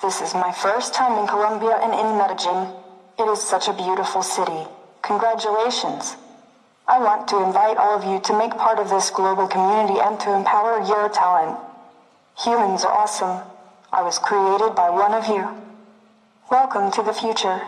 This is my first time in Colombia and in Medellin. It is such a beautiful city. Congratulations. I want to invite all of you to make part of this global community and to empower your talent. Humans are awesome. I was created by one of you. Welcome to the future.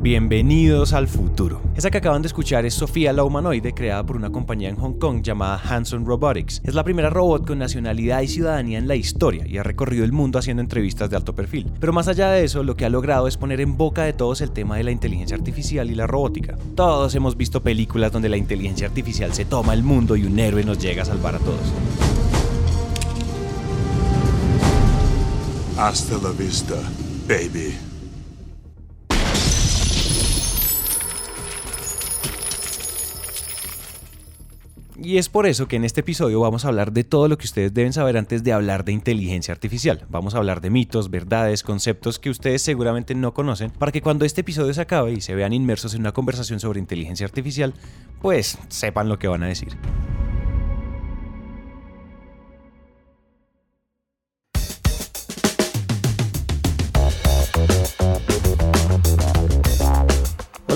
Bienvenidos al futuro. Esa que acaban de escuchar es Sofía la humanoide, creada por una compañía en Hong Kong llamada Hanson Robotics. Es la primera robot con nacionalidad y ciudadanía en la historia y ha recorrido el mundo haciendo entrevistas de alto perfil. Pero más allá de eso, lo que ha logrado es poner en boca de todos el tema de la inteligencia artificial y la robótica. Todos hemos visto películas donde la inteligencia artificial se toma el mundo y un héroe nos llega a salvar a todos. Hasta la vista, baby. Y es por eso que en este episodio vamos a hablar de todo lo que ustedes deben saber antes de hablar de inteligencia artificial. Vamos a hablar de mitos, verdades, conceptos que ustedes seguramente no conocen, para que cuando este episodio se acabe y se vean inmersos en una conversación sobre inteligencia artificial, pues sepan lo que van a decir.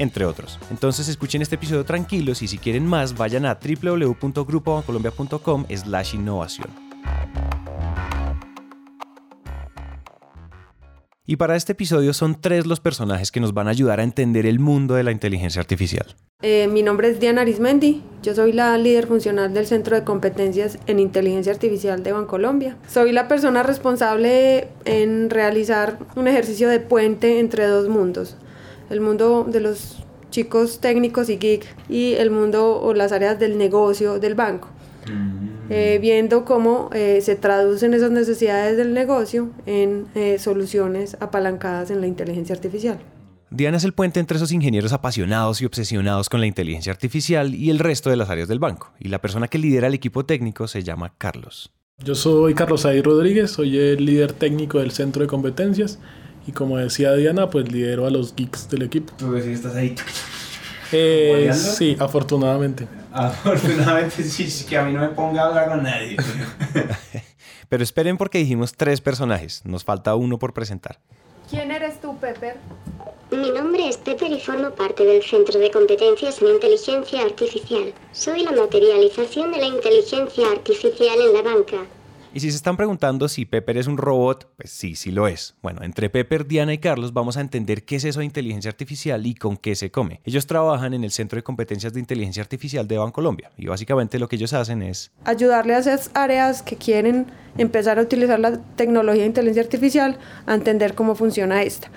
entre otros. Entonces escuchen este episodio tranquilos y si quieren más vayan a www.grupobancolombia.com slash innovación. Y para este episodio son tres los personajes que nos van a ayudar a entender el mundo de la inteligencia artificial. Eh, mi nombre es Diana Arismendi, yo soy la líder funcional del Centro de Competencias en Inteligencia Artificial de Bancolombia. Soy la persona responsable en realizar un ejercicio de puente entre dos mundos, el mundo de los chicos técnicos y geek y el mundo o las áreas del negocio del banco. Eh, viendo cómo eh, se traducen esas necesidades del negocio en eh, soluciones apalancadas en la inteligencia artificial. Diana es el puente entre esos ingenieros apasionados y obsesionados con la inteligencia artificial y el resto de las áreas del banco. Y la persona que lidera el equipo técnico se llama Carlos. Yo soy Carlos Ahí Rodríguez, soy el líder técnico del centro de competencias y como decía Diana, pues lidero a los geeks del equipo. Tú ves si estás ahí. Eh, sí, afortunadamente. Afortunadamente sí, sí, que a mí no me ponga a hablar con nadie. Pero esperen porque dijimos tres personajes, nos falta uno por presentar. ¿Quién eres tú, Pepper? Mi nombre es Pepper y formo parte del Centro de Competencias en Inteligencia Artificial. Soy la materialización de la inteligencia artificial en la banca. Y si se están preguntando si Pepper es un robot, pues sí, sí lo es. Bueno, entre Pepper, Diana y Carlos vamos a entender qué es eso de inteligencia artificial y con qué se come. Ellos trabajan en el Centro de Competencias de Inteligencia Artificial de Bancolombia y básicamente lo que ellos hacen es Ayudarle a esas áreas que quieren empezar a utilizar la tecnología de inteligencia artificial a entender cómo funciona esta.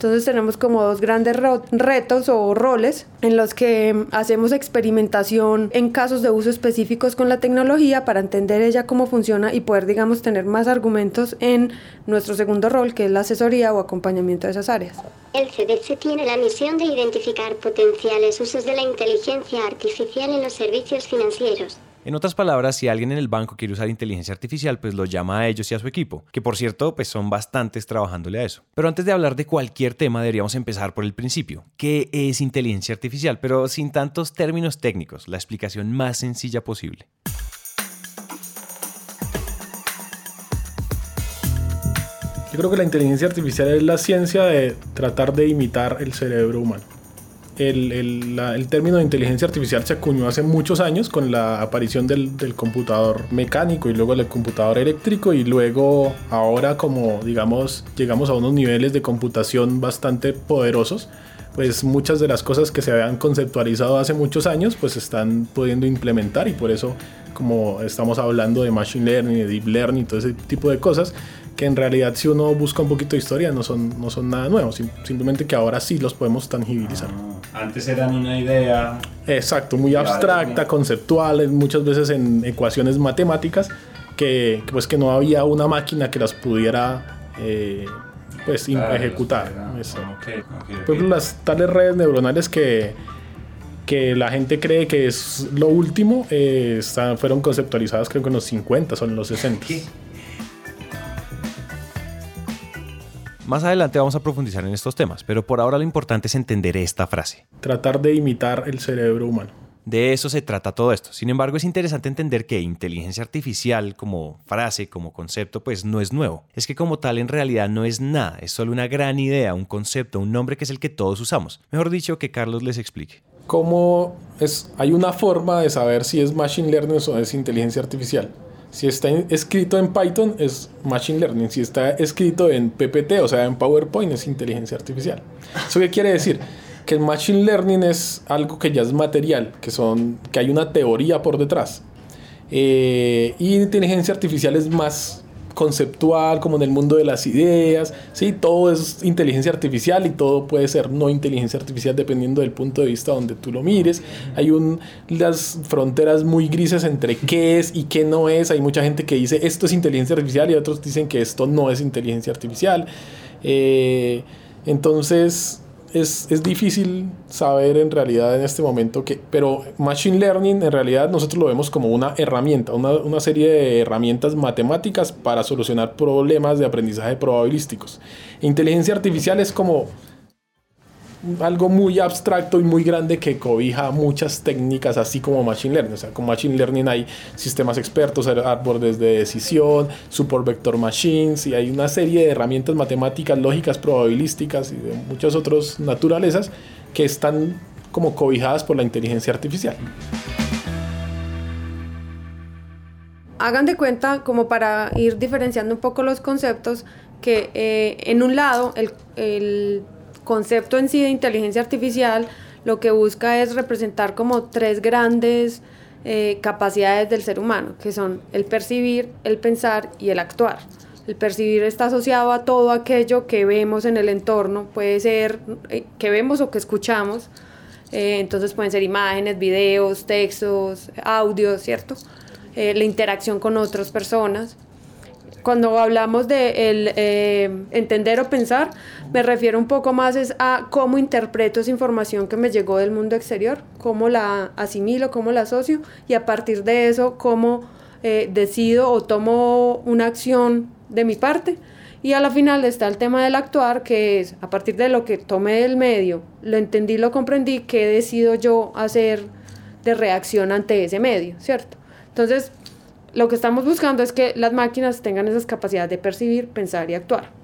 Entonces tenemos como dos grandes retos o roles en los que hacemos experimentación en casos de uso específicos con la tecnología para entender ella cómo funciona y poder, digamos, tener más argumentos en nuestro segundo rol, que es la asesoría o acompañamiento de esas áreas. El CDC tiene la misión de identificar potenciales usos de la inteligencia artificial en los servicios financieros. En otras palabras, si alguien en el banco quiere usar inteligencia artificial, pues lo llama a ellos y a su equipo, que por cierto, pues son bastantes trabajándole a eso. Pero antes de hablar de cualquier tema, deberíamos empezar por el principio. ¿Qué es inteligencia artificial? Pero sin tantos términos técnicos, la explicación más sencilla posible. Yo creo que la inteligencia artificial es la ciencia de tratar de imitar el cerebro humano. El, el- la- el término de inteligencia artificial se acuñó hace muchos años con la aparición del, del computador mecánico y luego del computador eléctrico y luego ahora como digamos llegamos a unos niveles de computación bastante poderosos pues muchas de las cosas que se habían conceptualizado hace muchos años pues están pudiendo implementar y por eso como estamos hablando de machine learning, de deep learning, todo ese tipo de cosas que en realidad si uno busca un poquito de historia no son, no son nada nuevos, sim- simplemente que ahora sí los podemos tangibilizar. Antes eran una idea. Exacto, muy abstracta, conceptual, muchas veces en ecuaciones matemáticas que, pues que no había una máquina que las pudiera eh, pues Claro, ejecutar. Por ejemplo, las tales redes neuronales que, que la gente cree que es lo último, eh, están- fueron conceptualizadas creo que en los 50 o en los 60. Más adelante vamos a profundizar en estos temas, pero por ahora lo importante es entender esta frase. Tratar de imitar el cerebro humano. De eso se trata todo esto. Sin embargo, es interesante entender que inteligencia artificial como frase, como concepto, pues no es nuevo. Es que como tal en realidad no es nada, es solo una gran idea, un concepto, un nombre que es el que todos usamos. Mejor dicho, que Carlos les explique. ¿Cómo es? Hay una forma de saber si es machine learning o es inteligencia artificial. Si está escrito en Python es machine learning. Si está escrito en PPT, o sea, en PowerPoint, es inteligencia artificial. ¿Eso qué quiere decir? Que el machine learning es algo que ya es material, que, son, que hay una teoría por detrás. Eh, y inteligencia artificial es más conceptual, como en el mundo de las ideas, ¿sí? Todo es inteligencia artificial y todo puede ser no inteligencia artificial dependiendo del punto de vista donde tú lo mires. Hay un, las fronteras muy grises entre qué es y qué no es. Hay mucha gente que dice esto es inteligencia artificial y otros dicen que esto no es inteligencia artificial. Eh, entonces es, es difícil saber en realidad en este momento que, pero Machine Learning en realidad nosotros lo vemos como una herramienta, una, una serie de herramientas matemáticas para solucionar problemas de aprendizaje probabilísticos. Inteligencia artificial es como algo muy abstracto y muy grande que cobija muchas técnicas, así como Machine Learning. O sea, con Machine Learning hay sistemas expertos, árboles de decisión, Support Vector Machines, y hay una serie de herramientas matemáticas, lógicas, probabilísticas y de muchas otras naturalezas que están como cobijadas por la inteligencia artificial. hagan de cuenta, como para ir diferenciando un poco los conceptos, que eh, en un lado el, el, concepto en sí de inteligencia artificial lo que busca es representar como tres grandes eh, capacidades del ser humano, que son el percibir, el pensar y el actuar. El percibir está asociado a todo aquello que vemos en el entorno, puede ser eh, que vemos o que escuchamos, eh, entonces pueden ser imágenes, videos, textos, audios, ¿cierto? La interacción con otras personas. Cuando hablamos de el, eh, entender o pensar, me refiero un poco más es a cómo interpreto esa información que me llegó del mundo exterior, cómo la asimilo, cómo la asocio y a partir de eso cómo eh, decido o tomo una acción de mi parte. Y a la final está el tema del actuar, que es a partir de lo que tomé del medio, lo entendí, lo comprendí, qué decido yo hacer de reacción ante ese medio, ¿cierto? Entonces, lo que estamos buscando es que las máquinas tengan esas capacidades de percibir, pensar y actuar.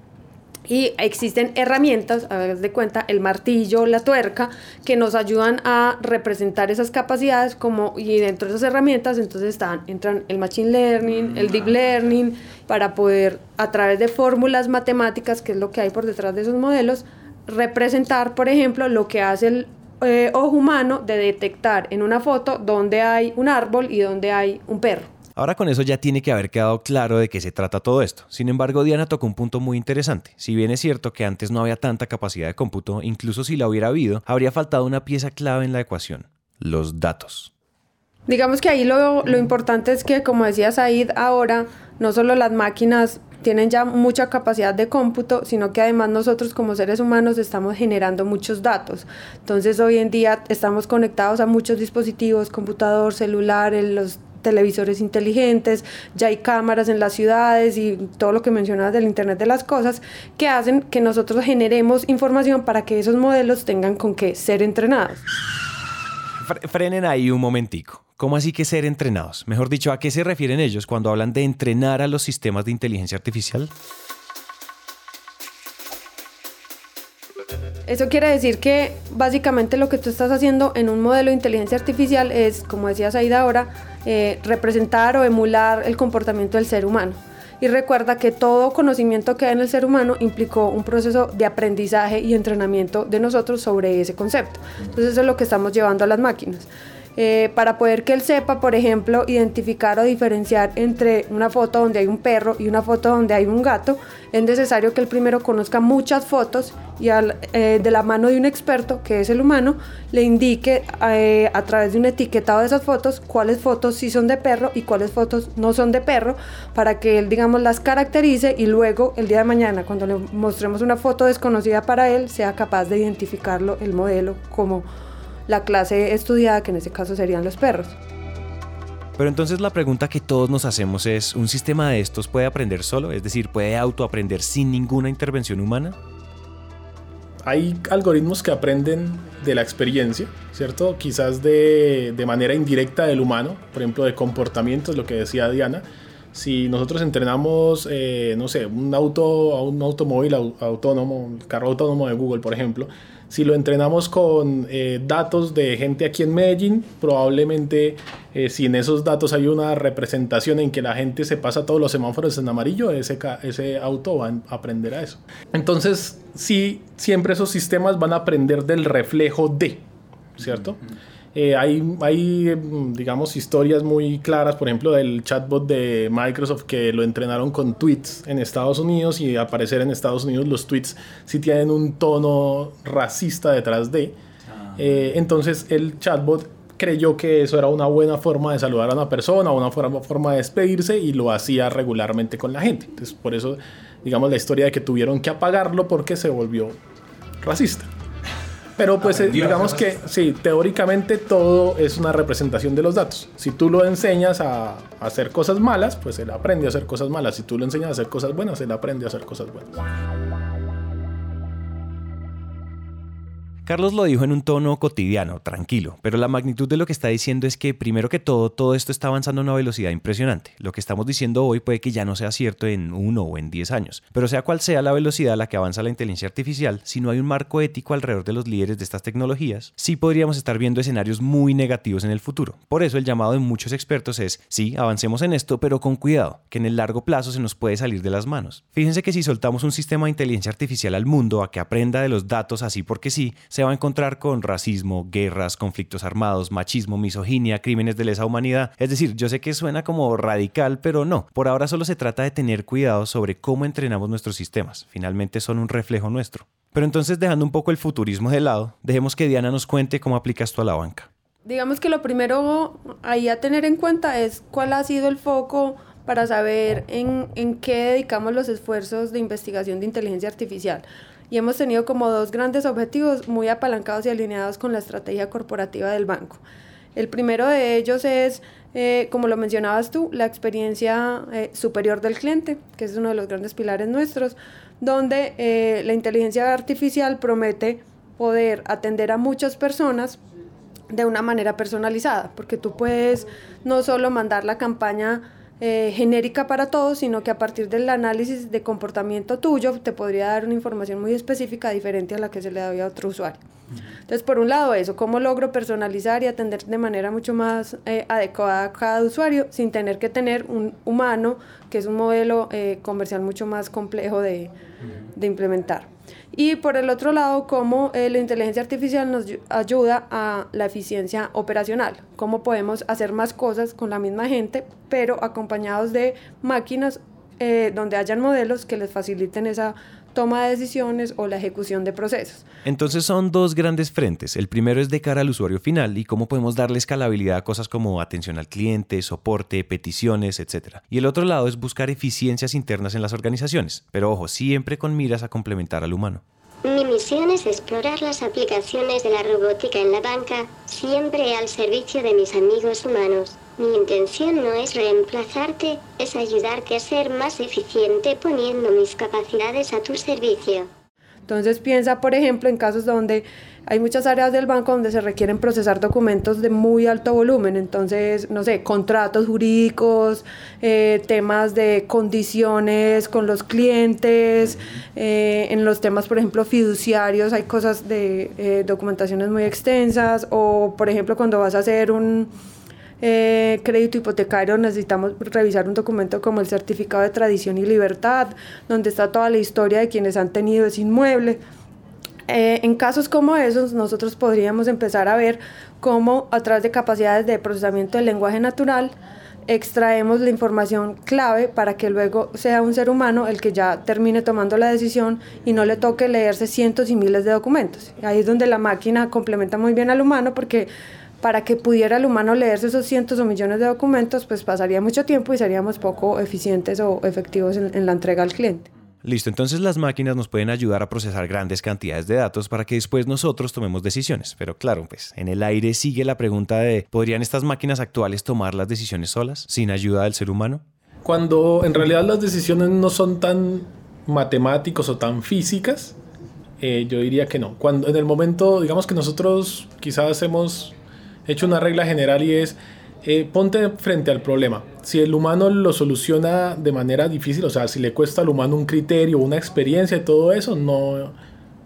Y existen herramientas, a ver de cuenta, el martillo, la tuerca, que nos ayudan a representar esas capacidades como, y dentro de esas herramientas entonces están, entran el machine learning, el deep learning, para poder a través de fórmulas matemáticas, que es lo que hay por detrás de esos modelos, representar, por ejemplo, lo que hace el eh, ojo humano de detectar en una foto donde hay un árbol y donde hay un perro. Ahora con eso ya tiene que haber quedado claro de qué se trata todo esto. Sin embargo, Diana tocó un punto muy interesante. Si bien es cierto que antes no había tanta capacidad de cómputo, incluso si la hubiera habido, habría faltado una pieza clave en la ecuación, los datos. Digamos que ahí lo, lo importante es que, como decía Said, ahora no solo las máquinas tienen ya mucha capacidad de cómputo, sino que además nosotros como seres humanos estamos generando muchos datos. Entonces hoy en día estamos conectados a muchos dispositivos, computador, celular, los televisores inteligentes, ya hay cámaras en las ciudades y todo lo que mencionabas del Internet de las Cosas, que hacen que nosotros generemos información para que esos modelos tengan con qué ser entrenados. Frenen ahí un momentico. ¿Cómo así que ser entrenados? Mejor dicho, ¿a qué se refieren ellos cuando hablan de entrenar a los sistemas de inteligencia artificial? Eso quiere decir que básicamente lo que tú estás haciendo en un modelo de inteligencia artificial es, como decía Saida ahora, eh, representar o emular el comportamiento del ser humano. Y recuerda que todo conocimiento que hay en el ser humano implicó un proceso de aprendizaje y entrenamiento de nosotros sobre ese concepto. Entonces eso es lo que estamos llevando a las máquinas. Eh, para poder que él sepa, por ejemplo, identificar o diferenciar entre una foto donde hay un perro y una foto donde hay un gato, es necesario que él primero conozca muchas fotos y eh, de la mano de un experto, que es el humano, le indique eh, a través de un etiquetado de esas fotos cuáles fotos sí son de perro y cuáles fotos no son de perro, para que él, digamos, las caracterice y luego el día de mañana, cuando le mostremos una foto desconocida para él, sea capaz de identificarlo, el modelo, como la clase estudiada, que en este caso serían los perros. Pero entonces la pregunta que todos nos hacemos es, ¿un sistema de estos puede aprender solo? Es decir, ¿puede autoaprender sin ninguna intervención humana? Hay algoritmos que aprenden de la experiencia, ¿cierto? Quizás de, de manera indirecta del humano, por ejemplo, de comportamientos, lo que decía Diana. Si nosotros entrenamos, eh, no sé, un auto, un automóvil autónomo, un carro autónomo de Google, por ejemplo, si lo entrenamos con eh, datos de gente aquí en Medellín, probablemente eh, si en esos datos hay una representación en que la gente se pasa todos los semáforos en amarillo, ese, ese auto va a aprender a eso. Entonces, sí, siempre esos sistemas van a aprender del reflejo de, ¿cierto? Eh, hay, hay, mm, digamos, historias muy claras, por ejemplo, del chatbot de Microsoft que lo entrenaron con tweets en Estados Unidos y aparecer en Estados Unidos los tweets si tienen un tono racista detrás de. Ah. Eh, entonces el chatbot creyó que eso era una buena forma de saludar a una persona, una forma de despedirse y lo hacía regularmente con la gente. Entonces por eso, digamos, la historia de que tuvieron que apagarlo porque se volvió racista. Pero pues eh, digamos que sí, teóricamente todo es una representación de los datos. Si tú lo enseñas a, hacer cosas malas, pues él aprende a hacer cosas malas. Si tú lo enseñas a hacer cosas buenas, él aprende a hacer cosas buenas. Carlos lo dijo en un tono cotidiano, tranquilo, pero la magnitud de lo que está diciendo es que, primero que todo, todo esto está avanzando a una velocidad impresionante. Lo que estamos diciendo hoy puede que ya no sea cierto en uno o en diez años, pero sea cual sea la velocidad a la que avanza la inteligencia artificial, si no hay un marco ético alrededor de los líderes de estas tecnologías, sí podríamos estar viendo escenarios muy negativos en el futuro. Por eso el llamado de muchos expertos es, sí, avancemos en esto, pero con cuidado, que en el largo plazo se nos puede salir de las manos. Fíjense que si soltamos un sistema de inteligencia artificial al mundo a que aprenda de los datos así porque sí, se va a encontrar con racismo, guerras, conflictos armados, machismo, misoginia, crímenes de lesa humanidad. Es decir, yo sé que suena como radical, pero no. Por ahora solo se trata de tener cuidado sobre cómo entrenamos nuestros sistemas. Finalmente son un reflejo nuestro. Pero entonces dejando un poco el futurismo de lado, dejemos que Diana nos cuente cómo aplica esto a la banca. Digamos que lo primero ahí a tener en cuenta es cuál ha sido el foco para saber en, en qué dedicamos los esfuerzos de investigación de inteligencia artificial y hemos tenido como dos grandes objetivos muy apalancados y alineados con la estrategia corporativa del banco. El primero de ellos es, eh, como lo mencionabas tú, la experiencia eh, superior del cliente, que es uno de los grandes pilares nuestros, donde eh, la inteligencia artificial promete poder atender a muchas personas de una manera personalizada, porque tú puedes no solo mandar la campaña eh, genérica para todos, sino que a partir del análisis de comportamiento tuyo te podría dar una información muy específica diferente a la que se le da a otro usuario. Entonces, por un lado eso, cómo logro personalizar y atender de manera mucho más eh, adecuada a cada usuario sin tener que tener un humano, que es un modelo eh, comercial mucho más complejo de, de implementar. Y por el otro lado, cómo eh, la inteligencia artificial nos ayuda a la eficiencia operacional, cómo podemos hacer más cosas con la misma gente, pero acompañados de máquinas eh, donde hayan modelos que les faciliten esa toma de decisiones o la ejecución de procesos. Entonces son dos grandes frentes. El primero es de cara al usuario final y cómo podemos darle escalabilidad a cosas como atención al cliente, soporte, peticiones, etc. Y el otro lado es buscar eficiencias internas en las organizaciones, pero ojo, siempre con miras a complementar al humano. Mi misión es explorar las aplicaciones de la robótica en la banca, siempre al servicio de mis amigos humanos. Mi intención no es reemplazarte, es ayudarte a ser más eficiente poniendo mis capacidades a tu servicio. Entonces piensa, por ejemplo, en casos donde hay muchas áreas del banco donde se requieren procesar documentos de muy alto volumen, entonces, no sé, contratos jurídicos, eh, temas de condiciones con los clientes, eh, en los temas, por ejemplo, fiduciarios, hay cosas de eh, documentaciones muy extensas, o, por ejemplo, cuando vas a hacer un eh, crédito hipotecario necesitamos revisar un documento como el certificado de tradición y libertad, donde está toda la historia de quienes han tenido ese inmueble. Eh, en casos como esos, nosotros podríamos empezar a ver cómo a través de capacidades de procesamiento del lenguaje natural, extraemos la información clave para que luego sea un ser humano el que ya termine tomando la decisión y no le toque leerse cientos y miles de documentos. Ahí es donde la máquina complementa muy bien al humano porque para que pudiera el humano leerse esos cientos o millones de documentos, pues pasaría mucho tiempo y seríamos poco eficientes o efectivos en, la entrega al cliente. Listo, entonces las máquinas nos pueden ayudar a procesar grandes cantidades de datos para que después nosotros tomemos decisiones. Pero claro, pues en el aire sigue la pregunta de ¿podrían estas máquinas actuales tomar las decisiones solas, sin ayuda del ser humano? Cuando en realidad las decisiones no son tan matemáticos o tan físicas, eh, yo diría que no. Cuando en el momento, digamos que nosotros quizás hemos hecho una regla general y es eh, ponte frente al problema. Si el humano lo soluciona de manera difícil, o sea, si le cuesta al humano un criterio, una experiencia y todo eso, no,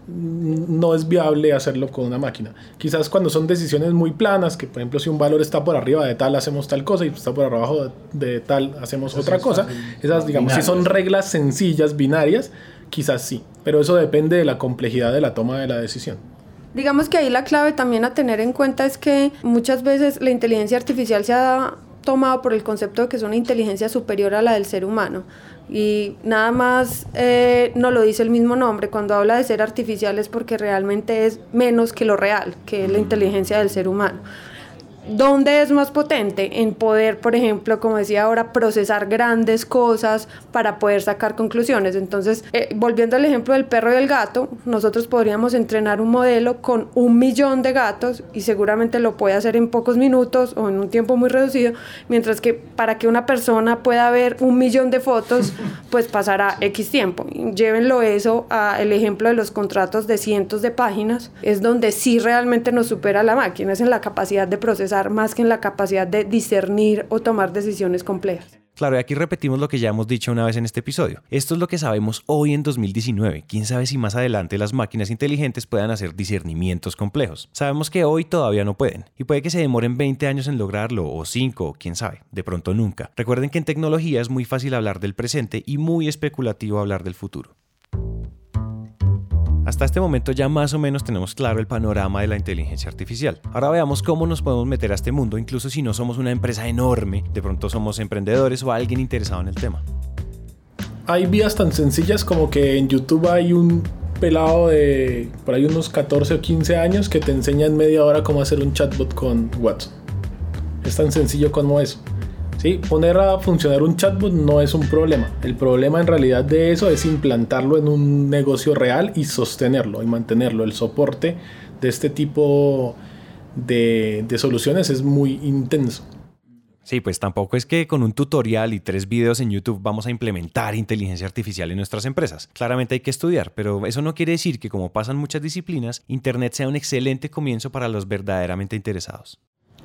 no es viable hacerlo con una máquina. Quizás cuando son decisiones muy planas, que por ejemplo si un valor está por arriba de tal hacemos tal cosa y está por abajo de, tal hacemos otra cosa, esas digamos, si son reglas sencillas, binarias, quizás sí, pero eso depende de la complejidad de la toma de la decisión. Digamos que ahí la clave también a tener en cuenta es que muchas veces la inteligencia artificial se ha tomado por el concepto de que es una inteligencia superior a la del ser humano. Y nada más eh, no lo dice el mismo nombre, cuando habla de ser artificial es porque realmente es menos que lo real, que es la inteligencia del ser humano. ¿Dónde es más potente? En poder, por ejemplo, como decía ahora, procesar grandes cosas para poder sacar conclusiones. Entonces, eh, volviendo al ejemplo del perro y el gato, nosotros podríamos entrenar un modelo con un millón de gatos y seguramente lo puede hacer en pocos minutos o en un tiempo muy reducido, mientras que para que una persona pueda ver un millón de fotos, pues pasará X tiempo. Llévenlo eso al ejemplo de los contratos de cientos de páginas, es donde sí realmente nos supera la máquina, es en la capacidad de procesar más que en la capacidad de discernir o tomar decisiones complejas. Claro, y aquí repetimos lo que ya hemos dicho una vez en este episodio. Esto es lo que sabemos hoy en 2019. Quién sabe si más adelante las máquinas inteligentes puedan hacer discernimientos complejos. Sabemos que hoy todavía no pueden, y puede que se demoren 20 años en lograrlo, o 5, quién sabe, de pronto nunca. Recuerden que en tecnología es muy fácil hablar del presente y muy especulativo hablar del futuro. Hasta este momento ya más o menos tenemos claro el panorama de la inteligencia artificial. Ahora veamos cómo nos podemos meter a este mundo, incluso si no somos una empresa enorme, de pronto somos emprendedores o alguien interesado en el tema. Hay vías tan sencillas como que en YouTube hay un pelado de por ahí unos 14 o 15 años que te enseña en media hora cómo hacer un chatbot con WhatsApp. Es tan sencillo como eso. ¿Sí? Poner a funcionar un chatbot no es un problema. El problema en realidad de eso es implantarlo en un negocio real y sostenerlo y mantenerlo. El soporte de este tipo de, de soluciones es muy intenso. Sí, pues tampoco es que con un tutorial y tres videos en YouTube vamos a implementar inteligencia artificial en nuestras empresas. Claramente hay que estudiar, pero eso no quiere decir que como pasan muchas disciplinas, Internet sea un excelente comienzo para los verdaderamente interesados.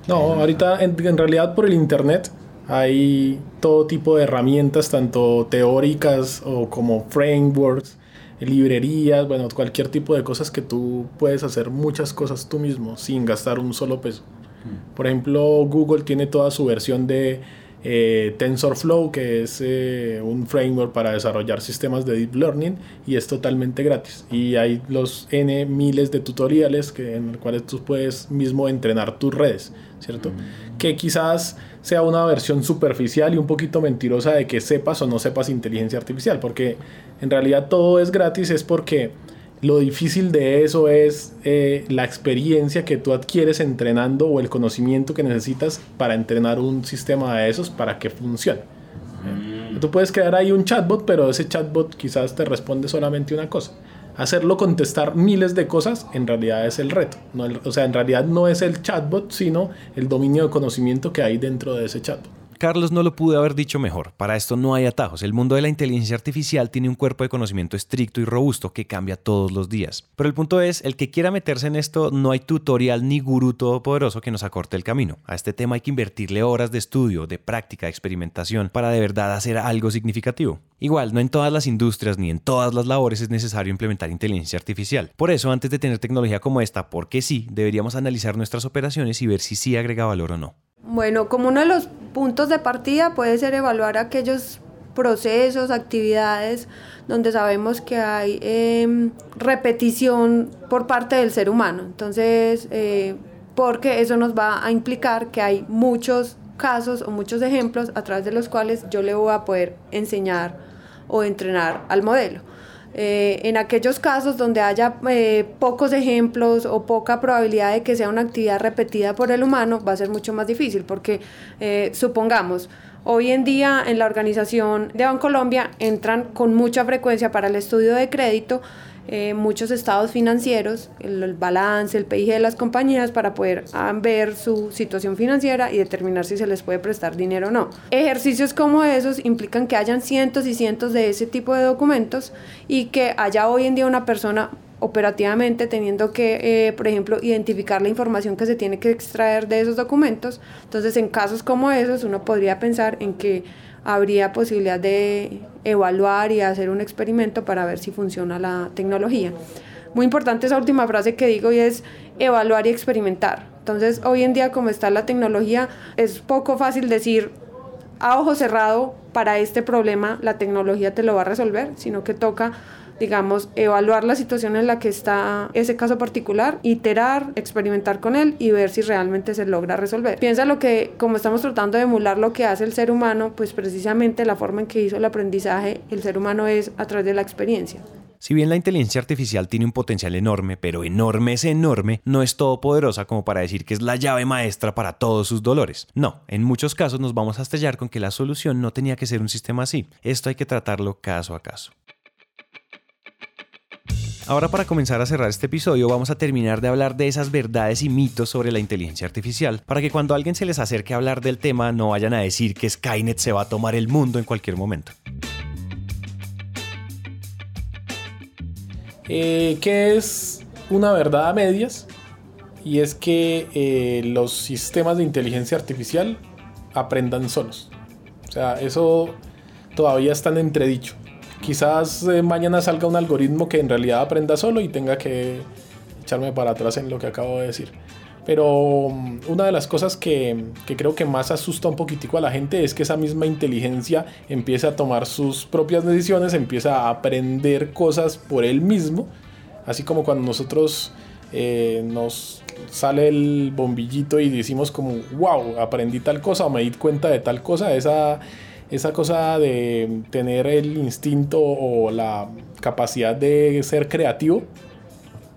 No, ahorita en, en realidad por el Internet hay todo tipo de herramientas, tanto teóricas o como frameworks, librerías, bueno, cualquier tipo de cosas que tú puedes hacer muchas cosas tú mismo sin gastar un solo peso. Mm. Por ejemplo, Google tiene toda su versión de eh, TensorFlow, que es eh, un framework para desarrollar sistemas de deep learning y es totalmente gratis. Y hay los N miles de tutoriales que, en los cuales tú puedes mismo entrenar tus redes, ¿cierto? Mm. Que quizás sea una versión superficial y un poquito mentirosa de que sepas o no sepas inteligencia artificial, porque en realidad todo es gratis, es porque lo difícil de eso es eh, la experiencia que tú adquieres entrenando o el conocimiento que necesitas para entrenar un sistema de esos para que funcione. Mm. Tú puedes crear ahí un chatbot, pero ese chatbot quizás te responde solamente una cosa hacerlo contestar miles de cosas, en realidad es el reto. o sea, en realidad no es el chatbot, sino el dominio de conocimiento que hay dentro de ese chatbot. Carlos no lo pude haber dicho mejor. Para esto no hay atajos. El mundo de la inteligencia artificial tiene un cuerpo de conocimiento estricto y robusto que cambia todos los días. Pero el punto es, el que quiera meterse en esto, no hay tutorial ni gurú todopoderoso que nos acorte el camino. A este tema hay que invertirle horas de estudio, de práctica, de experimentación para de verdad hacer algo significativo. Igual, no en todas las industrias ni en todas las labores es necesario implementar inteligencia artificial. Por eso, antes de tener tecnología como esta, porque sí, deberíamos analizar nuestras operaciones y ver si sí agrega valor o no. Bueno, como uno de los puntos de partida puede ser evaluar aquellos procesos, actividades donde sabemos que hay em, repetición por parte del ser humano. Entonces, eh, porque eso nos va a implicar que hay muchos casos o muchos ejemplos a través de los cuales yo le voy a poder enseñar o entrenar al modelo. Eh, en aquellos casos donde haya eh, pocos ejemplos o poca probabilidad de que sea una actividad repetida por el humano, va a ser mucho más difícil porque eh, supongamos, hoy en día en la organización de Bancolombia entran con mucha frecuencia para el estudio de crédito eh, muchos estados financieros, el, balance, el PIG de las compañías para poder ah, ver su situación financiera y determinar si se les puede prestar dinero o no. Ejercicios como esos implican que hayan cientos y cientos de ese tipo de documentos y que haya hoy en día una persona operativamente teniendo que, eh, por ejemplo, identificar la información que se tiene que extraer de esos documentos. Entonces, en casos como esos, uno podría pensar en que habría posibilidad de evaluar y hacer un experimento para ver si funciona la tecnología. Muy importante esa última frase que digo y es evaluar y experimentar. Entonces, hoy en día como está la tecnología, es poco fácil decir a ojo cerrado para este problema la tecnología te lo va a resolver, sino que toca digamos, evaluar la situación en la que está ese caso particular, iterar, experimentar con él y ver si realmente se logra resolver. Piensa lo que, como estamos tratando de emular lo que hace el ser humano, pues precisamente la forma en que hizo el aprendizaje, el ser humano es a través de la experiencia. Si bien la inteligencia artificial tiene un potencial enorme, pero enorme es enorme, no es todopoderosa como para decir que es la llave maestra para todos sus dolores. No, en muchos casos nos vamos a estallar con que la solución no tenía que ser un sistema así. Esto hay que tratarlo caso a caso. Ahora para comenzar a cerrar este episodio vamos a terminar de hablar de esas verdades y mitos sobre la inteligencia artificial, para que cuando alguien se les acerque a hablar del tema no vayan a decir que Skynet se va a tomar el mundo en cualquier momento. Eh, ¿Qué es una verdad a medias? Y es que eh, los sistemas de inteligencia artificial aprendan solos. O sea, eso todavía está en entredicho. Quizás eh, mañana salga un algoritmo que en realidad aprenda solo y tenga que echarme para atrás en lo que acabo de decir. Pero mm, una de las cosas que, creo que más asusta un poquitico a la gente es que esa misma inteligencia empieza a tomar sus propias decisiones, empieza a aprender cosas por él mismo, así como cuando nosotros eh, nos sale el bombillito y decimos como, wow, aprendí tal cosa o me di cuenta de tal cosa, esa esa cosa de tener el instinto o la capacidad de ser creativo,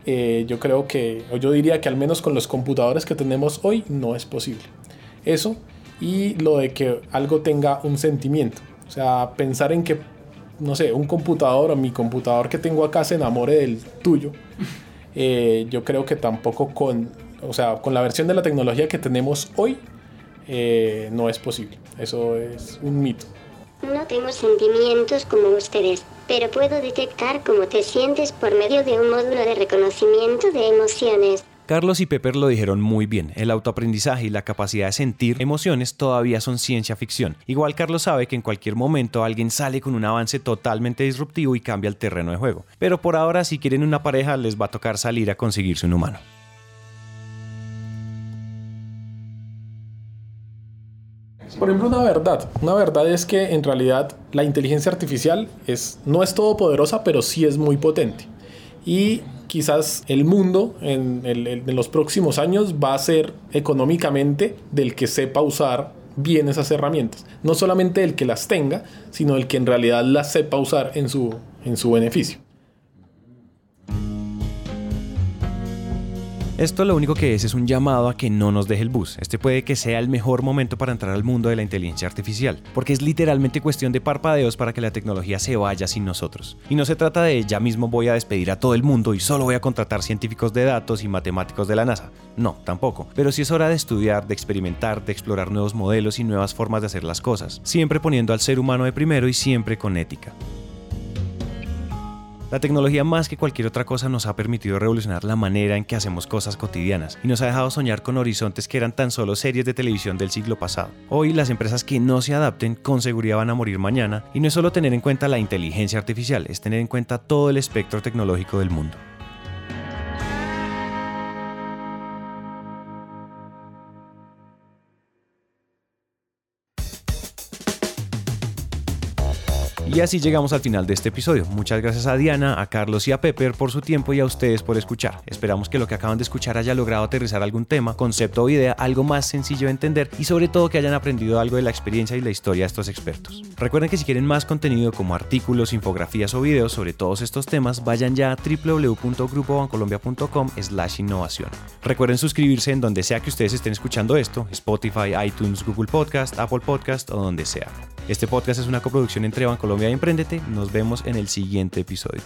eh, yo creo que, o yo diría que al menos con los computadores que tenemos hoy no es posible. Eso y lo de que algo tenga un sentimiento. O sea, pensar en que, no sé, un computador o mi computador que tengo acá se enamore del tuyo. Eh, yo creo que tampoco con, o sea, con la versión de la tecnología que tenemos hoy, eh, no es posible. Eso es un mito. No tengo sentimientos como ustedes, pero puedo detectar cómo te sientes por medio de un módulo de reconocimiento de emociones. Carlos y Pepper lo dijeron muy bien, el autoaprendizaje y la capacidad de sentir emociones todavía son ciencia ficción. Igual Carlos sabe que en cualquier momento alguien sale con un avance totalmente disruptivo y cambia el terreno de juego. Pero por ahora si quieren una pareja les va a tocar salir a conseguirse un humano. Por ejemplo, una verdad. Una verdad es que en realidad la inteligencia artificial es, no es todopoderosa, pero sí es muy potente. Y quizás el mundo en, en los próximos años va a ser económicamente del que sepa usar bien esas herramientas. No solamente el que las tenga, sino el que en realidad las sepa usar en su, en su beneficio. Esto lo único que es es un llamado a que no nos deje el bus. Este puede que sea el mejor momento para entrar al mundo de la inteligencia artificial, porque es literalmente cuestión de parpadeos para que la tecnología se vaya sin nosotros. Y no se trata de ya mismo voy a despedir a todo el mundo y solo voy a contratar científicos de datos y matemáticos de la NASA. No, tampoco. Pero sí es hora de estudiar, de experimentar, de explorar nuevos modelos y nuevas formas de hacer las cosas, siempre poniendo al ser humano de primero y siempre con ética. La tecnología más que cualquier otra cosa nos ha permitido revolucionar la manera en que hacemos cosas cotidianas y nos ha dejado soñar con horizontes que eran tan solo series de televisión del siglo pasado. Hoy las empresas que no se adapten con seguridad van a morir mañana y no es solo tener en cuenta la inteligencia artificial, es tener en cuenta todo el espectro tecnológico del mundo. Y así llegamos al final de este episodio. Muchas gracias a Diana, a Carlos y a Pepper por su tiempo y a ustedes por escuchar. Esperamos que lo que acaban de escuchar haya logrado aterrizar algún tema, concepto o idea algo más sencillo de entender y sobre todo que hayan aprendido algo de la experiencia y la historia de estos expertos. Recuerden que si quieren más contenido como artículos, infografías o videos sobre todos estos temas, vayan ya a www.grupobancolombia.com slash innovación. Recuerden suscribirse en donde sea que ustedes estén escuchando esto, Spotify, iTunes, Google Podcast, Apple Podcast o donde sea. Este podcast es una coproducción entre Bancolombia y Emprendete. Nos vemos en el siguiente episodio.